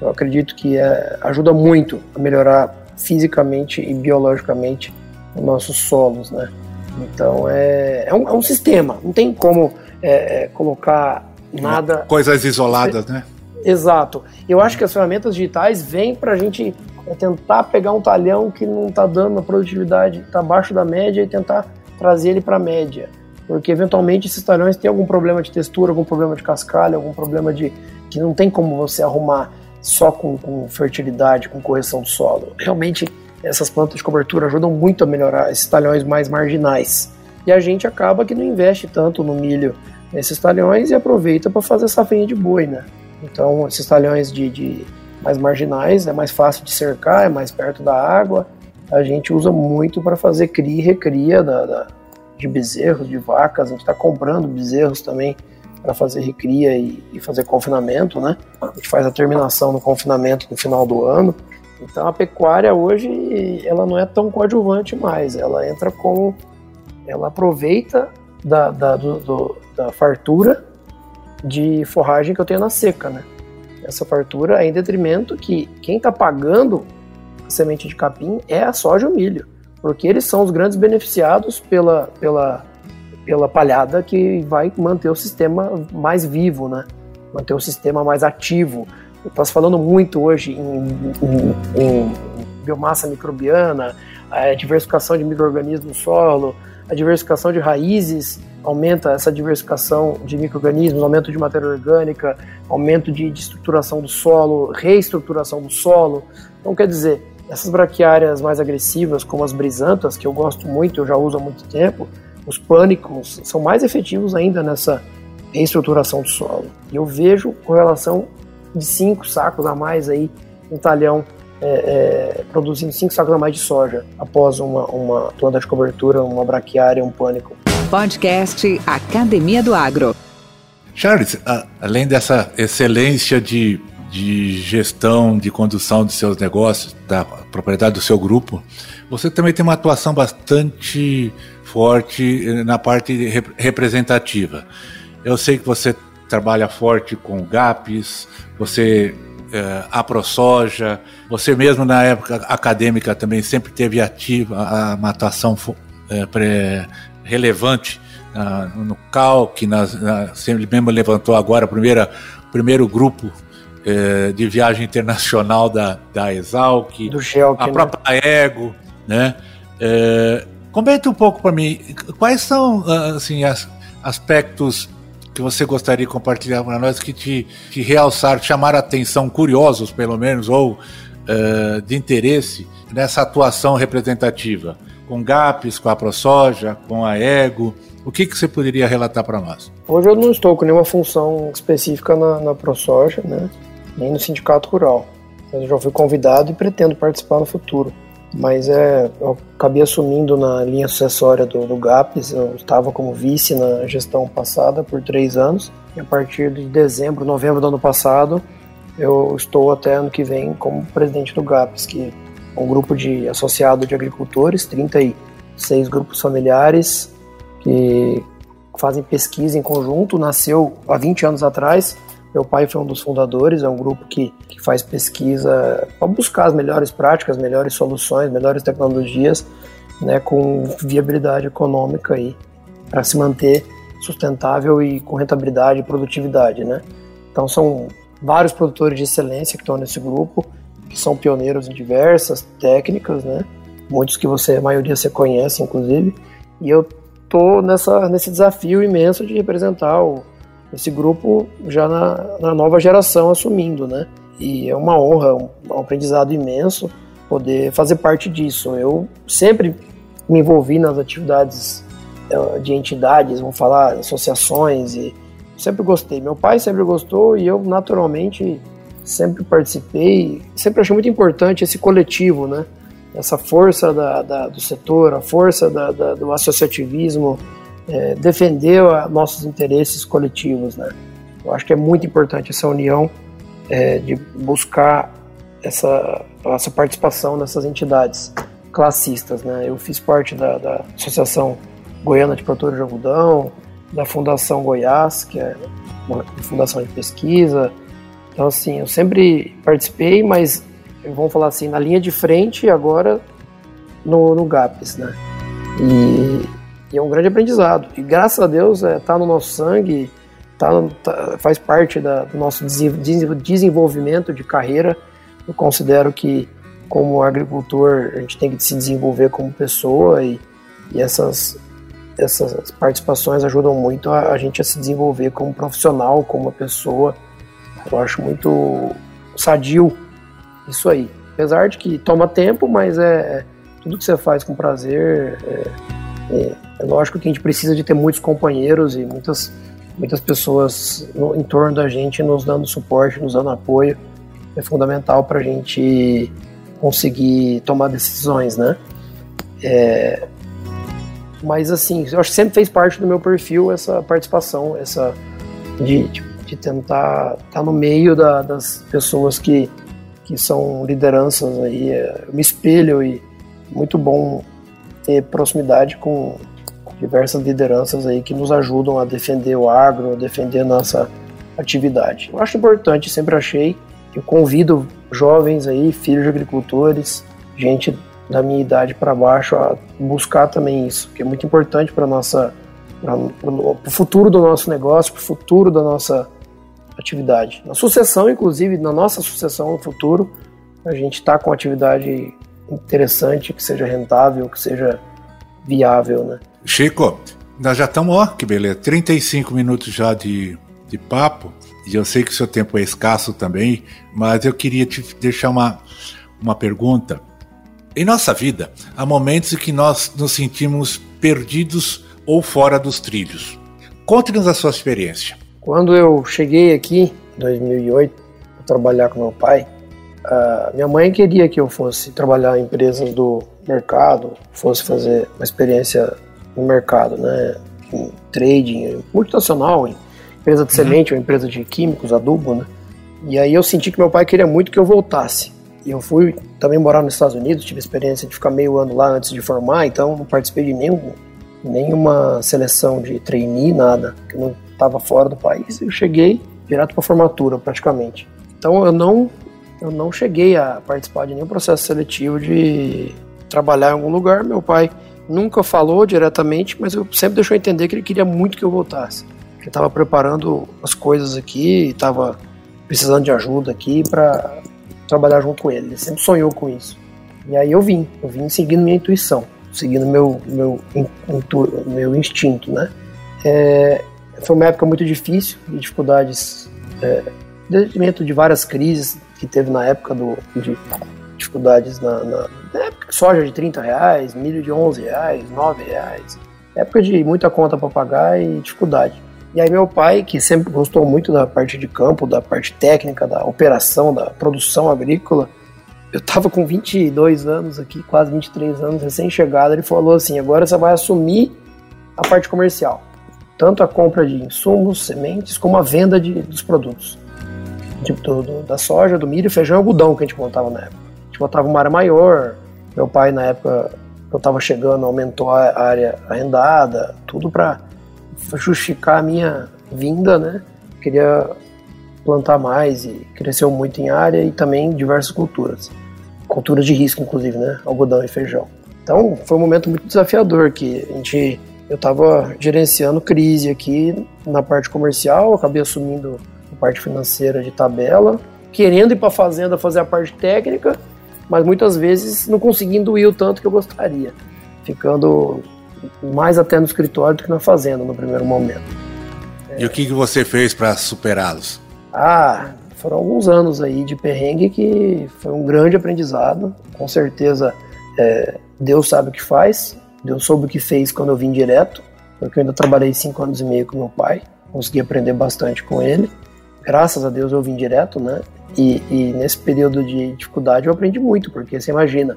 Eu acredito que é, ajuda muito a melhorar fisicamente e biologicamente os nossos solos, né? Então é, é, um, é um sistema, não tem como é, é colocar nada. Coisas isoladas, né? Exato. Eu acho que as ferramentas digitais vêm para a gente tentar pegar um talhão que não está dando a produtividade, está abaixo da média e tentar trazer ele para a média porque eventualmente esses talhões têm algum problema de textura, algum problema de cascalho, algum problema de que não tem como você arrumar só com, com fertilidade, com correção do solo. Realmente essas plantas de cobertura ajudam muito a melhorar esses talhões mais marginais. E a gente acaba que não investe tanto no milho nesses talhões e aproveita para fazer safrinha de boi, né? Então esses talhões de, de mais marginais é mais fácil de cercar, é mais perto da água, a gente usa muito para fazer cria e recria da, da, de bezerros, de vacas. A gente está comprando bezerros também para fazer recria e, e, fazer confinamento, né? A gente faz a terminação do confinamento no final do ano. Então a pecuária hoje ela não é tão coadjuvante mais, ela entra com, ela aproveita da, da, do, do, da fartura de forragem que eu tenho na seca, né? Essa fartura é em detrimento que quem está pagando a semente de capim é a soja e o milho, porque eles são os grandes beneficiados pela, pela, pela palhada que vai manter o sistema mais vivo, né? Manter o sistema mais ativo. Está se falando muito hoje em, em, em biomassa microbiana, a diversificação de micro-organismos no solo, a diversificação de raízes aumenta essa diversificação de micro-organismos, aumento de matéria orgânica, aumento de, de, estruturação do solo, reestruturação do solo. Então, quer dizer, essas braquiárias mais agressivas, como as brisantas, que eu gosto muito, eu já uso há muito tempo, os pânicos são mais efetivos ainda nessa reestruturação do solo. E eu vejo correlação de cinco sacos a mais aí um talhão é, é, produzindo cinco sacos a mais de soja após uma, uma planta de cobertura, uma braquiária, um pânico. Podcast Academia do Agro. Charles, a, além dessa excelência de, de gestão, de condução de seus negócios, da propriedade do seu grupo, você também tem uma atuação bastante forte na parte rep representativa. Eu sei que você trabalha forte com GAPs, você é, a ProSoja, você mesmo na época acadêmica também sempre teve ativa uma atuação é, relevante uh, no CALC, nas, na, mesmo levantou agora a primeira, primeiro grupo eh, de viagem internacional da, da Exalc, Do Gelk, a né? própria Ego, né? Eh, comenta um pouco para mim, quais são ah, assim, as, aspectos que você gostaria de compartilhar para nós que te, te realçar, te chamar a atenção, curiosos pelo menos, ou uh, de interesse nessa atuação representativa? com GAPs, com a ProSoja, com a Ego? O que, que você poderia relatar para nós? Hoje eu não estou com nenhuma função específica na, na ProSoja, né? Nem no Sindicato Rural. Eu já fui convidado e pretendo participar no futuro. Mas é, eu acabei assumindo na linha sucessória do, do GAPS, eu estava como vice na gestão passada por três anos, e a partir de dezembro, novembro do ano passado, eu estou até ano que vem como presidente do GAPS, que um grupo de associado de agricultores, 36 grupos familiares que fazem pesquisa em conjunto. Nasceu há 20 anos atrás. Meu pai foi um dos fundadores. É um grupo que, que faz pesquisa para buscar as melhores práticas, melhores soluções, melhores tecnologias, né, com viabilidade econômica aí para se manter sustentável e com rentabilidade e produtividade, né? Então são vários produtores de excelência que estão nesse grupo que são pioneiros em diversas técnicas, né? Muitos que você, a maioria você conhece, inclusive. E eu tô nessa, nesse desafio imenso de representar o, esse grupo já na, na, nova geração assumindo, né? E é uma honra, um, um aprendizado imenso poder fazer parte disso. Eu sempre me envolvi nas atividades eh, de entidades, vamos falar, associações e sempre gostei. Meu pai sempre gostou e eu naturalmente sempre participei, sempre achei muito importante esse coletivo, né? Essa força da, da, do setor, a força da, do associativismo, é, defender a, nossos interesses coletivos, né? Eu acho que é muito importante essa união é, de buscar essa, essa participação nessas entidades classistas, né? Eu fiz parte da, da Associação Goiana de Produtores de Algodão, da Fundação Goiás, que é uma fundação de pesquisa, então, assim, eu sempre participei, mas vamos falar assim, na linha de frente e agora no, no GAPS, né? E, e, é um grande aprendizado. E graças a Deus está é, tá no nosso sangue, tá, tá, faz parte da, do nosso desenvolvimento de carreira. Eu considero que, como agricultor, a gente tem que se desenvolver como pessoa e, e essas, essas participações ajudam muito a, a gente a se desenvolver como profissional, como pessoa eu acho muito sadio isso aí. Apesar de que toma tempo, mas é, é tudo que você faz com prazer. É, é, é, lógico que a gente precisa de ter muitos companheiros e muitas, muitas pessoas no, em torno da gente nos dando suporte, nos dando apoio. É fundamental para a gente conseguir tomar decisões, né? É, mas assim, eu acho que sempre fez parte do meu perfil essa participação, essa de, de, de tentar estar tá no meio da, das pessoas que, que são lideranças aí. É, eu me espelho e muito bom ter proximidade com diversas lideranças aí que nos ajudam a defender o agro, a defender a nossa atividade. Eu acho importante, sempre achei. Eu convido jovens aí, filhos de agricultores, gente da minha idade para baixo a buscar também isso, que é muito importante para nossa para o futuro do nosso negócio, para o futuro da nossa atividade. Na sucessão, inclusive, na nossa sucessão no futuro, a gente está com atividade interessante, que seja rentável, que seja viável, né? Chico, nós já estamos, ó, que beleza, 35 minutos já de, de papo, e eu sei que o seu tempo é escasso também, mas eu queria te deixar uma, uma pergunta. Em nossa vida, há momentos em que nós nos sentimos perdidos ou fora dos trilhos. Conte-nos a sua experiência. Quando eu cheguei aqui, em 2008, para trabalhar com meu pai, minha mãe queria que eu fosse trabalhar em empresas do mercado, fosse fazer uma experiência no mercado, né? Em trading, multinacional, em empresa de uhum. semente ou empresa de químicos, adubo, né? E aí eu senti que meu pai queria muito que eu voltasse. E eu fui também morar nos Estados Unidos, tive experiência de ficar meio ano lá antes de formar, então não participei de nenhum, nenhuma seleção de trainee, nada, que não estava fora do país. Eu cheguei direto para formatura, praticamente. Então eu não, eu não cheguei a participar de nenhum processo seletivo de trabalhar em algum lugar. Meu pai nunca falou diretamente, mas eu sempre deixou entender que ele queria muito que eu voltasse. Ele estava preparando as coisas aqui, estava precisando de ajuda aqui para trabalhar junto com ele. Ele sempre sonhou com isso. E aí eu vim, eu vim seguindo minha intuição, seguindo meu meu meu instinto, né? É, foi uma época muito difícil, de dificuldades, é, de várias crises que teve na época do de dificuldades na, na, época soja de 30 reais, milho de 11 reais, 9 reais, época de muita conta para pagar e dificuldade. E aí meu pai, que sempre gostou muito da parte de campo, da parte técnica, da operação, da produção agrícola, eu tava com 22 anos aqui, quase 23 anos, recém-chegado, ele falou assim, agora você vai assumir a parte comercial. Tanto a compra de insumos, sementes, como a venda de, dos produtos. Tipo, do, do, da soja, do milho, feijão e algodão que a gente montava na época. A gente montava uma área maior, meu pai na época eu estava chegando, aumentou a área arrendada, tudo para justificar a minha vinda, né? Queria plantar mais e cresceu muito em área e também diversas culturas. Culturas de risco, inclusive, né? Algodão e feijão. Então foi um momento muito desafiador que a gente, eu estava gerenciando crise aqui na parte comercial, acabei assumindo a parte financeira de tabela, querendo ir para a fazenda fazer a parte técnica, mas muitas vezes não conseguindo ir o tanto que eu gostaria, ficando mais até no escritório do que na fazenda no primeiro momento. E é... o que, que você fez para superá-los? Ah, foram alguns anos aí de perrengue que foi um grande aprendizado. Com certeza, é, Deus sabe o que faz. Deus soube o que fez quando eu vim direto, porque eu ainda trabalhei cinco anos e meio com meu pai. Consegui aprender bastante com ele. Graças a Deus eu vim direto, né? E, e nesse período de dificuldade eu aprendi muito, porque você imagina,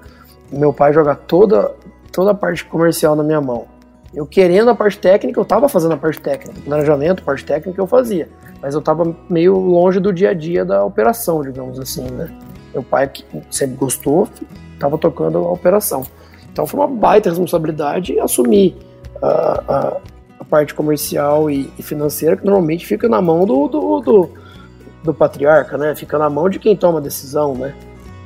meu pai jogar toda toda a parte comercial na minha mão. Eu querendo a parte técnica, eu estava fazendo a parte técnica, planejamento, parte técnica eu fazia, mas eu estava meio longe do dia a dia da operação, digamos assim, né? Meu pai, que sempre gostou, estava tocando a operação. Então foi uma baita responsabilidade assumir a, a, a parte comercial e, e, financeira, que normalmente fica na mão do, do, do, do patriarca, né? Fica na mão de quem toma a decisão, né?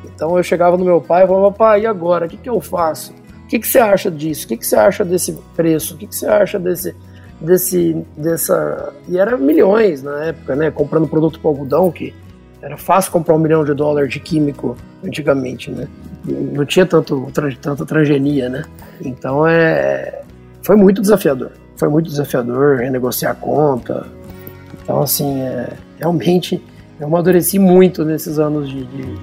Então eu chegava no meu pai e falava, pai, e agora? O que, que eu faço? O que, que você acha disso? O que, que você acha desse preço? O que, que você acha desse, desse, dessa... E era milhões na época, né? Comprando produto para algodão, que era fácil comprar um milhão de dólares de químico antigamente, né? Não tinha tanto, tanta transgenia, né? Então é... Foi muito desafiador. Foi muito desafiador renegociar a conta. Então, assim, é... realmente eu amadureci muito nesses anos de, de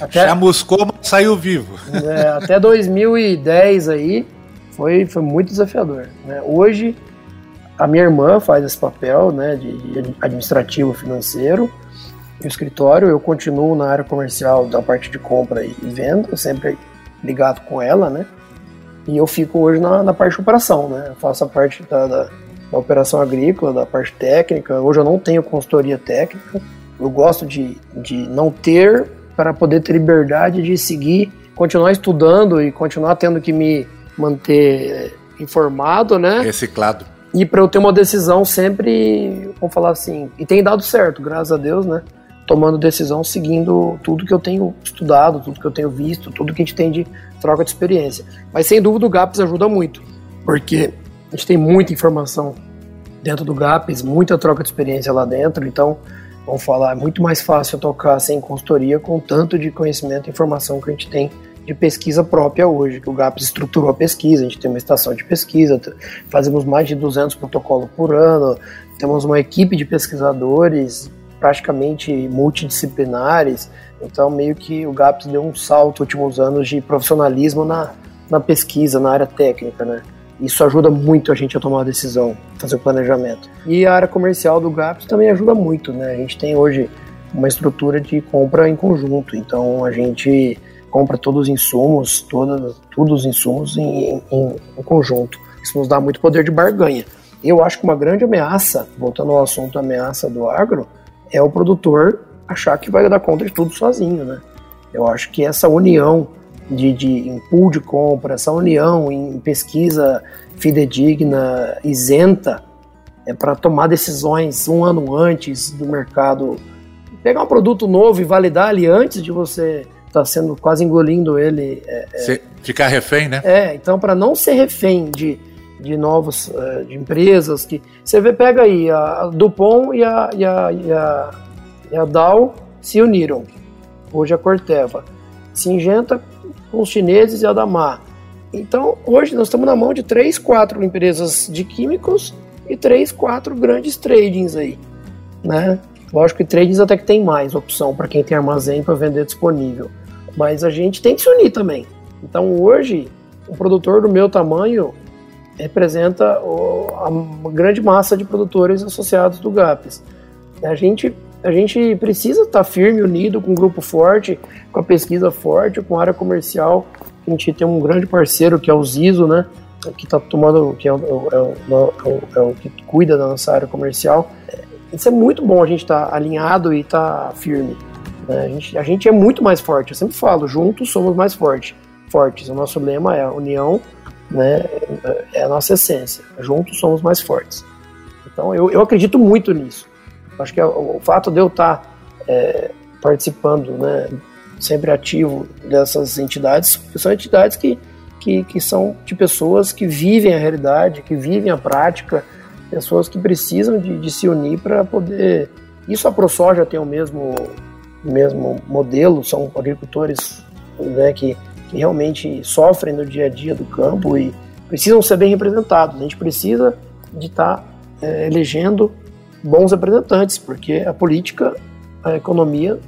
até, Chamuscou, mas saiu vivo. *laughs* É, até 2010 aí foi, foi muito desafiador. Né? Hoje a minha irmã faz esse papel né, de, de administrativo financeiro. o escritório, eu continuo na área comercial da parte de compra e venda, sempre ligado com ela, né? E eu fico hoje na, na parte de operação, né? Eu faço a parte da, da, da, operação agrícola, da parte técnica. Hoje eu não tenho consultoria técnica. Eu gosto de, de não ter para poder ter liberdade de seguir, continuar estudando e continuar tendo que me manter informado, né? Reciclado. E para eu ter uma decisão sempre, vamos falar assim, e tem dado certo, graças a Deus, né? Tomando decisão seguindo tudo que eu tenho estudado, tudo que eu tenho visto, tudo que a gente tem de troca de experiência. Mas sem dúvida o GAPS ajuda muito, porque a gente tem muita informação dentro do GAPS, muita troca de experiência lá dentro, então, vamos falar, é muito mais fácil tocar sem consultoria com tanto de conhecimento e informação que a gente tem de pesquisa própria hoje, que o GAPS estruturou a pesquisa, a gente tem uma estação de pesquisa, fazemos mais de 200 protocolos por ano, temos uma equipe de pesquisadores praticamente multidisciplinares, então meio que o GAPS deu um salto nos últimos anos de profissionalismo na, na pesquisa, na área técnica, né? Isso ajuda muito a gente a tomar a decisão, fazer o planejamento. E a área comercial do GAPS também ajuda muito, né? A gente tem hoje uma estrutura de compra em conjunto, então a gente compra todos os insumos, todos, todos os insumos em, em, em conjunto. Isso nos dá muito poder de barganha. Eu acho que uma grande ameaça, voltando ao assunto ameaça do agro, é o produtor achar que vai dar conta de tudo sozinho, né? Eu acho que essa união de, de em pool de compra, essa união em pesquisa fidedigna, isenta, é para tomar decisões um ano antes do mercado. Pegar um produto novo e validar ali antes de você está sendo quase engolindo ele. É, é, ficar refém, né? É, então para não ser refém de, de novos é, de empresas que você vê pega aí a Dupont e a, e a, e a, e a Dow se uniram. Hoje a Corteva. Singenta com os chineses e a Damar. Então, hoje nós estamos na mão de três, quatro empresas de químicos e três, quatro grandes tradings aí, né? Lógico que tradings até que tem mais opção para quem tem armazém para vender disponível. Mas a gente tem que se unir também. Então hoje, um produtor do meu tamanho representa a grande massa de produtores associados do GAPS. A gente, a gente precisa estar firme, unido, com um grupo forte, com a pesquisa forte, com a área comercial. A gente tem um grande parceiro que é o Ziso, né? que está tomando, que é o, é, o, é, o, é o, que cuida da nossa área comercial. Isso é muito bom a gente estar tá alinhado e estar tá firme. Né? A, gente, a gente é muito mais forte. Eu sempre falo, juntos somos mais fortes. Fortes. O nosso lema é a união, né? É a nossa essência. Juntos somos mais fortes. Então eu, eu acredito muito nisso. Acho que o, o fato de eu estar é, participando, né, sempre ativo dessas entidades, são entidades que, que, que são de pessoas que vivem a realidade, que vivem a prática, pessoas que precisam de, de se unir para poder. Isso a ProSoja tem o mesmo mesmo modelo, são agricultores né, que, que realmente sofrem no dia a dia do campo e precisam ser bem representados. A gente precisa de estar tá, é, elegendo bons representantes, porque a política, a economia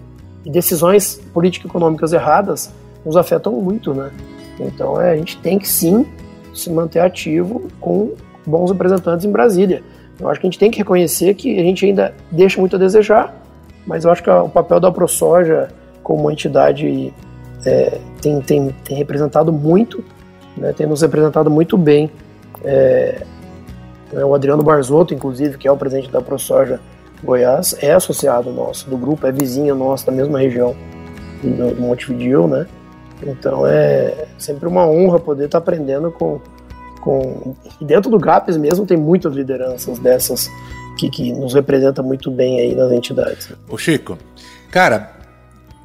e decisões político-econômicas erradas nos afetam muito, né? Então é, a gente tem que sim se manter ativo com bons representantes em Brasília. Eu acho que a gente tem que reconhecer que a gente ainda deixa muito a desejar, mas eu acho que o papel da ProSoja como entidade é, tem, tem, tem representado muito, né, tem nos representado muito bem. É, né, o Adriano Barzotto, inclusive, que é o presidente da ProSoja Goiás, é associado nosso do grupo, é vizinho nosso da mesma região do, do Montevideo, né? Então é sempre uma honra poder estar aprendendo com, com. E dentro do GAPS mesmo tem muitas lideranças dessas que, que nos representa muito bem aí nas entidades. O Chico, cara,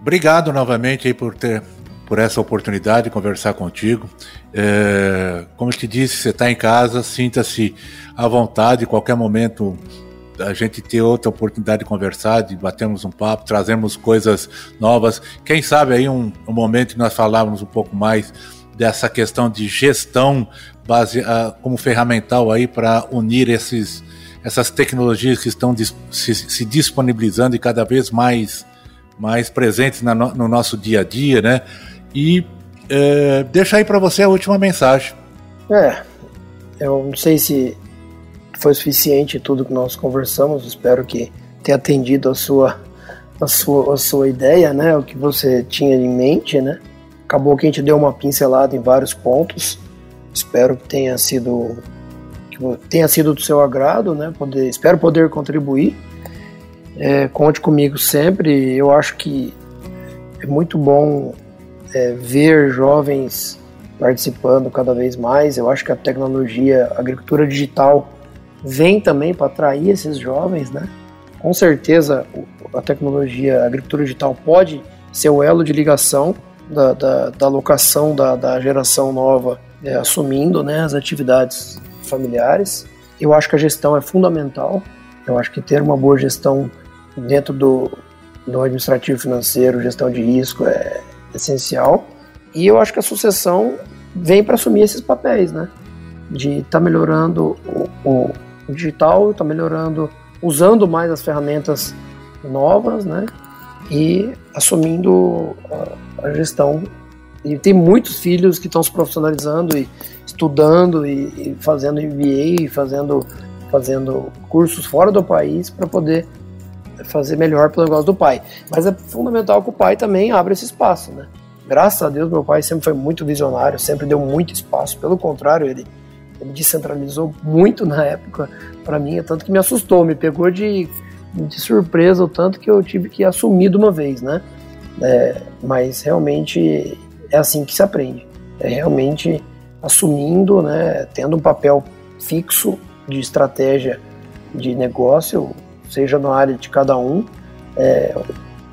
obrigado novamente aí por ter por essa oportunidade de conversar contigo. É, como eu te disse, você está em casa, sinta-se à vontade, em qualquer momento a gente ter outra oportunidade de conversar, de batermos um papo, trazermos coisas novas. Quem sabe aí um, um momento que nós falávamos um pouco mais dessa questão de gestão base, uh, como ferramental aí para unir esses essas tecnologias que estão se, se disponibilizando e cada vez mais, mais presentes no nosso dia a dia, né? E é, deixa aí para você a última mensagem. É, eu não sei se foi suficiente tudo que nós conversamos, espero que tenha atendido a sua, a sua, a sua ideia, né? O que você tinha em mente, né? Acabou que a gente deu uma pincelada em vários pontos. Espero que tenha sido que tenha sido do seu agrado, né? Poder, espero poder contribuir. É, conte comigo sempre. Eu acho que é muito bom é, ver jovens participando cada vez mais. Eu acho que a tecnologia, a agricultura digital vem também para atrair esses jovens, né? Com certeza a tecnologia, a agricultura digital pode ser o elo de ligação da, da, da locação da, da geração nova é, assumindo né, as atividades familiares. Eu acho que a gestão é fundamental. Eu acho que ter uma boa gestão dentro do, do administrativo financeiro, gestão de risco é essencial. E eu acho que a sucessão vem para assumir esses papéis, né? De estar tá melhorando o, o, digital, está melhorando, usando mais as ferramentas novas, né? E assumindo a, a gestão. E tem muitos filhos que estão se profissionalizando e estudando e, e fazendo MBA, e fazendo, fazendo cursos fora do país para poder fazer melhor pelo negócio do pai. Mas é fundamental que o pai também abra esse espaço, né? Graças a Deus, meu pai sempre foi muito visionário, sempre deu muito espaço. Pelo contrário, ele, ele descentralizou muito na época para mim, tanto que me assustou, me pegou de de surpresa o tanto que eu tive que assumir de uma vez, né? É, mas realmente é assim que se aprende. É realmente assumindo, né, tendo um papel fixo de estratégia de negócio, seja na área de cada um, é,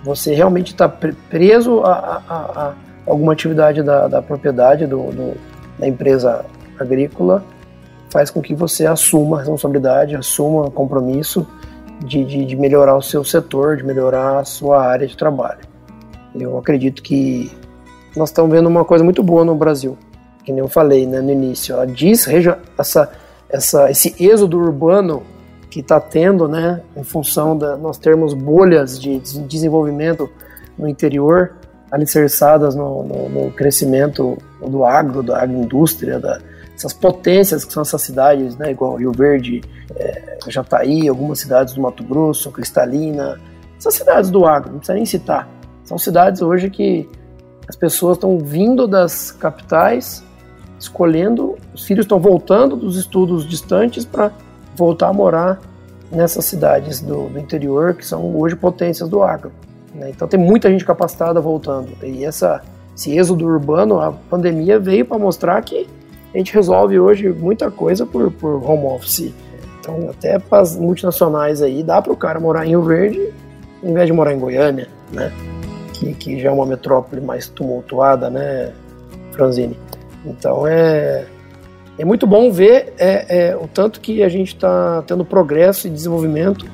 você realmente está preso a, a, a, alguma atividade da, da propriedade do, do, da empresa agrícola, faz com que você assuma a responsabilidade, assuma compromisso de, de, de, melhorar o seu setor, de melhorar a sua área de trabalho. Eu acredito que nós estamos vendo uma coisa muito boa no Brasil, que nem eu falei né, no início. Ela diz essa, essa, esse êxodo urbano que está tendo, né, em função da nós termos bolhas de desenvolvimento no interior, alicerçadas no, no, no crescimento do agro, da agroindústria, da, essas potências que são essas cidades, né, igual Rio Verde, é, Jataí, algumas cidades do Mato Grosso, Cristalina, essas cidades do agro, não precisa nem citar. São cidades hoje que as pessoas estão vindo das capitais, escolhendo, os filhos estão voltando dos estudos distantes para voltar a morar nessas cidades do, do, interior que são hoje potências do agro. Né? Então tem muita gente capacitada voltando. E essa, esse êxodo urbano, a pandemia veio para mostrar que a gente resolve hoje muita coisa por, por home office. Então, até para as multinacionais aí, dá para o cara morar em Rio Verde em vez de morar em Goiânia, né? Que, que já é uma metrópole mais tumultuada, né, Franzini? Então, é, é muito bom ver é, é, o tanto que a gente está tendo progresso e desenvolvimento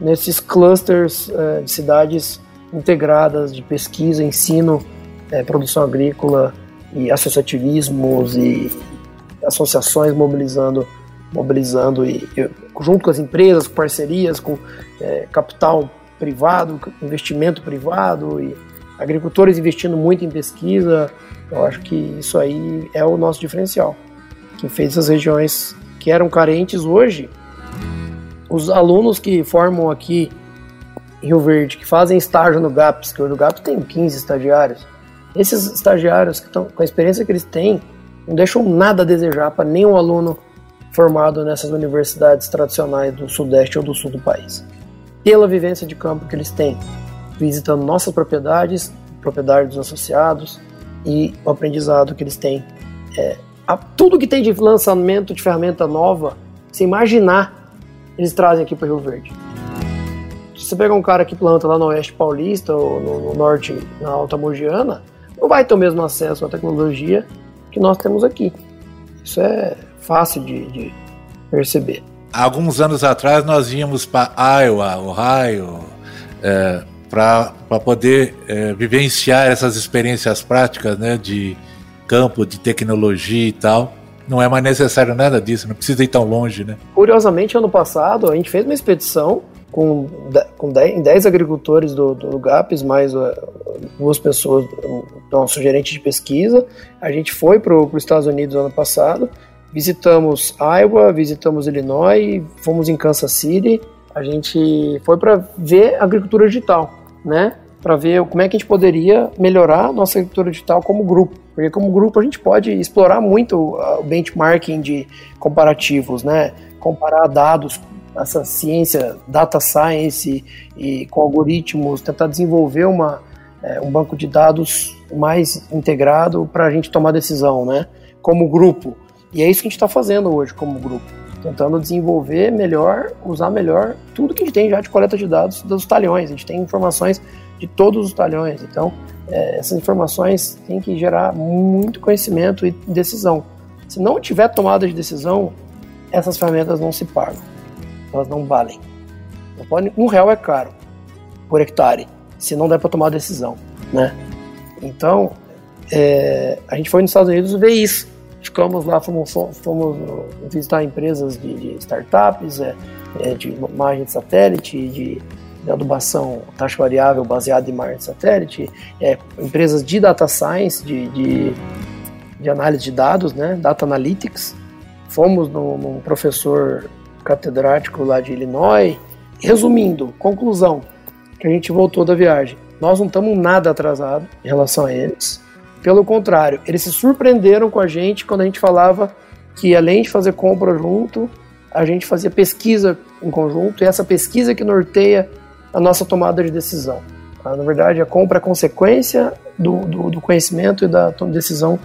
nesses clusters é, de cidades integradas de pesquisa, ensino, é, produção agrícola, e associativismos e associações mobilizando, mobilizando e, e junto com as empresas, com parcerias, com é, capital privado, investimento privado e agricultores investindo muito em pesquisa. Eu acho que isso aí é o nosso diferencial, que fez essas regiões que eram carentes hoje. Os alunos que formam aqui em Rio Verde, que fazem estágio no GAPS, que o GAPS tem 15 estagiários, esses estagiários que estão com a experiência que eles têm não deixam nada a desejar para nenhum aluno formado nessas universidades tradicionais do sudeste ou do sul do país. Pela vivência de campo que eles têm, visitando nossas propriedades, propriedades dos associados e o aprendizado que eles têm. É, a, tudo que tem de lançamento de ferramenta nova, se imaginar, eles trazem aqui para Rio Verde. Se você pegar um cara que planta lá no Oeste Paulista ou no, no Norte, na Alta Mogiana, não vai ter o mesmo acesso à tecnologia que nós temos aqui. Isso é fácil de, de perceber. Alguns anos atrás nós íamos para Iowa, Ohio, é, para poder é, vivenciar essas experiências práticas né, de campo, de tecnologia e tal. Não é mais necessário nada disso, não precisa ir tão longe, né? Curiosamente, ano passado, a gente fez uma expedição com, com 10, 10 agricultores do, do GAPS, mais uh, duas pessoas, nosso gerente de pesquisa. A gente foi para os Estados Unidos ano passado, visitamos Iowa, visitamos Illinois, fomos em Kansas City. A gente foi para ver agricultura digital. né? Para ver como é que a gente poderia melhorar nossa agricultura digital como grupo. Porque como grupo a gente pode explorar muito o benchmarking de comparativos, né? Comparar dados, essa ciência, data science e com algoritmos, tentar desenvolver uma, é, um banco de dados mais integrado para a gente tomar decisão, né? Como grupo. E é isso que a gente está fazendo hoje como grupo tentando desenvolver melhor, usar melhor tudo que a gente tem já de coleta de dados dos talhões. A gente tem informações de todos os talhões. Então, é, essas informações têm que gerar muito conhecimento e decisão. Se não tiver tomada de decisão, essas ferramentas não se pagam. Elas não valem. um real é caro por hectare, se não der para tomar decisão, né? Então, é, a gente foi nos Estados Unidos ver isso. Ficamos lá, fomos, fomos visitar empresas de, de startups, é, é, de imagem de satélite, de, de, adubação taxa variável baseada em imagem de satélite, é, empresas de data science, de, de, de, análise de dados, né, data analytics. Fomos num, num professor catedrático lá de Illinois. Resumindo, conclusão, que a gente voltou da viagem. Nós não estamos nada atrasados em relação a eles. Pelo contrário, eles se surpreenderam com a gente quando a gente falava que além de fazer compra junto, a gente fazia pesquisa em conjunto e essa pesquisa que norteia a nossa tomada de decisão. Tá? Na verdade, a compra é consequência do, do, do conhecimento e da decisão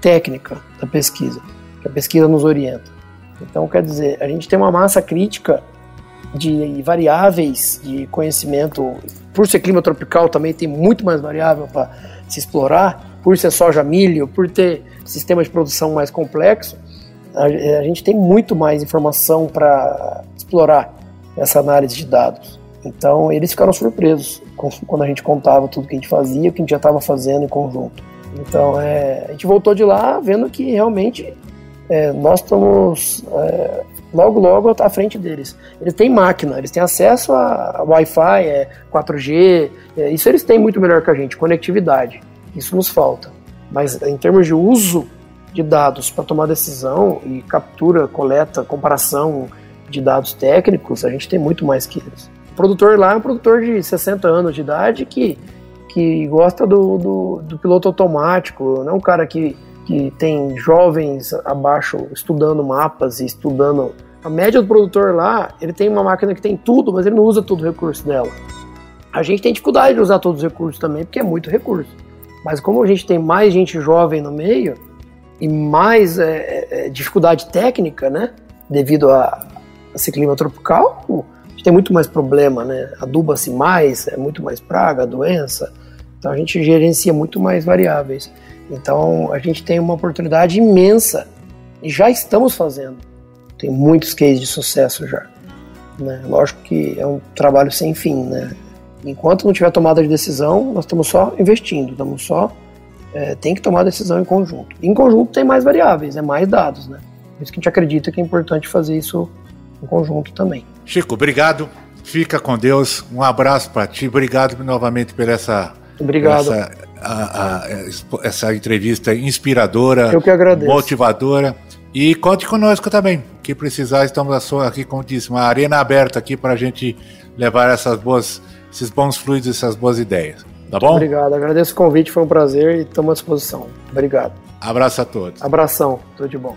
técnica da pesquisa, que a pesquisa nos orienta. Então, quer dizer, a gente tem uma massa crítica de variáveis de conhecimento. Por ser clima tropical, também tem muito mais variável para se explorar por ser soja milho, por ter sistema de produção mais complexo, a, a gente tem muito mais informação para explorar essa análise de dados. Então eles ficaram surpresos quando a gente contava tudo que a gente fazia, o que a gente já estava fazendo em conjunto. Então é, a gente voltou de lá vendo que realmente é, nós estamos é, logo logo à frente deles. Eles têm máquina, eles têm acesso a, a Wi-Fi, é, 4G, é, isso eles têm muito melhor que a gente, conectividade. Isso nos falta. Mas em termos de uso de dados para tomar decisão e captura, coleta, comparação de dados técnicos, a gente tem muito mais que eles. O produtor lá é um produtor de 60 anos de idade que, que gosta do, do, do piloto automático, não é um cara que, que tem jovens abaixo estudando mapas e estudando. A média do produtor lá, ele tem uma máquina que tem tudo, mas ele não usa todo o recurso dela. A gente tem dificuldade de usar todos os recursos também, porque é muito recurso. Mas como a gente tem mais gente jovem no meio e mais é, é, é dificuldade técnica, né, devido a, a esse clima tropical, tem muito mais problema, né? Aduba-se mais, é muito mais praga, doença. Então a gente gerencia muito mais variáveis. Então a gente tem uma oportunidade imensa e já estamos fazendo. Tem muitos cases de sucesso já. Né? Lógico que é um trabalho sem fim, né? Enquanto não tiver tomada de decisão, nós estamos só investindo, estamos só. É, tem que tomar decisão em conjunto. Em conjunto tem mais variáveis, é mais dados, né? Por isso que a gente acredita que é importante fazer isso conjunto também. Chico, obrigado. Fica com Deus. Um abraço para ti. Obrigado novamente por essa. Obrigado. Essa, a, a, essa entrevista inspiradora, Eu que agradeço. motivadora. E conte conosco também. Que precisar, estamos aqui, como disse, uma arena aberta aqui para a gente levar essas boas esses bons fluidos, essas boas ideias. Tá bom? Obrigado, agradeço o convite, foi um prazer e estamos à disposição. Obrigado. Abraço a todos. Abração, tudo de bom.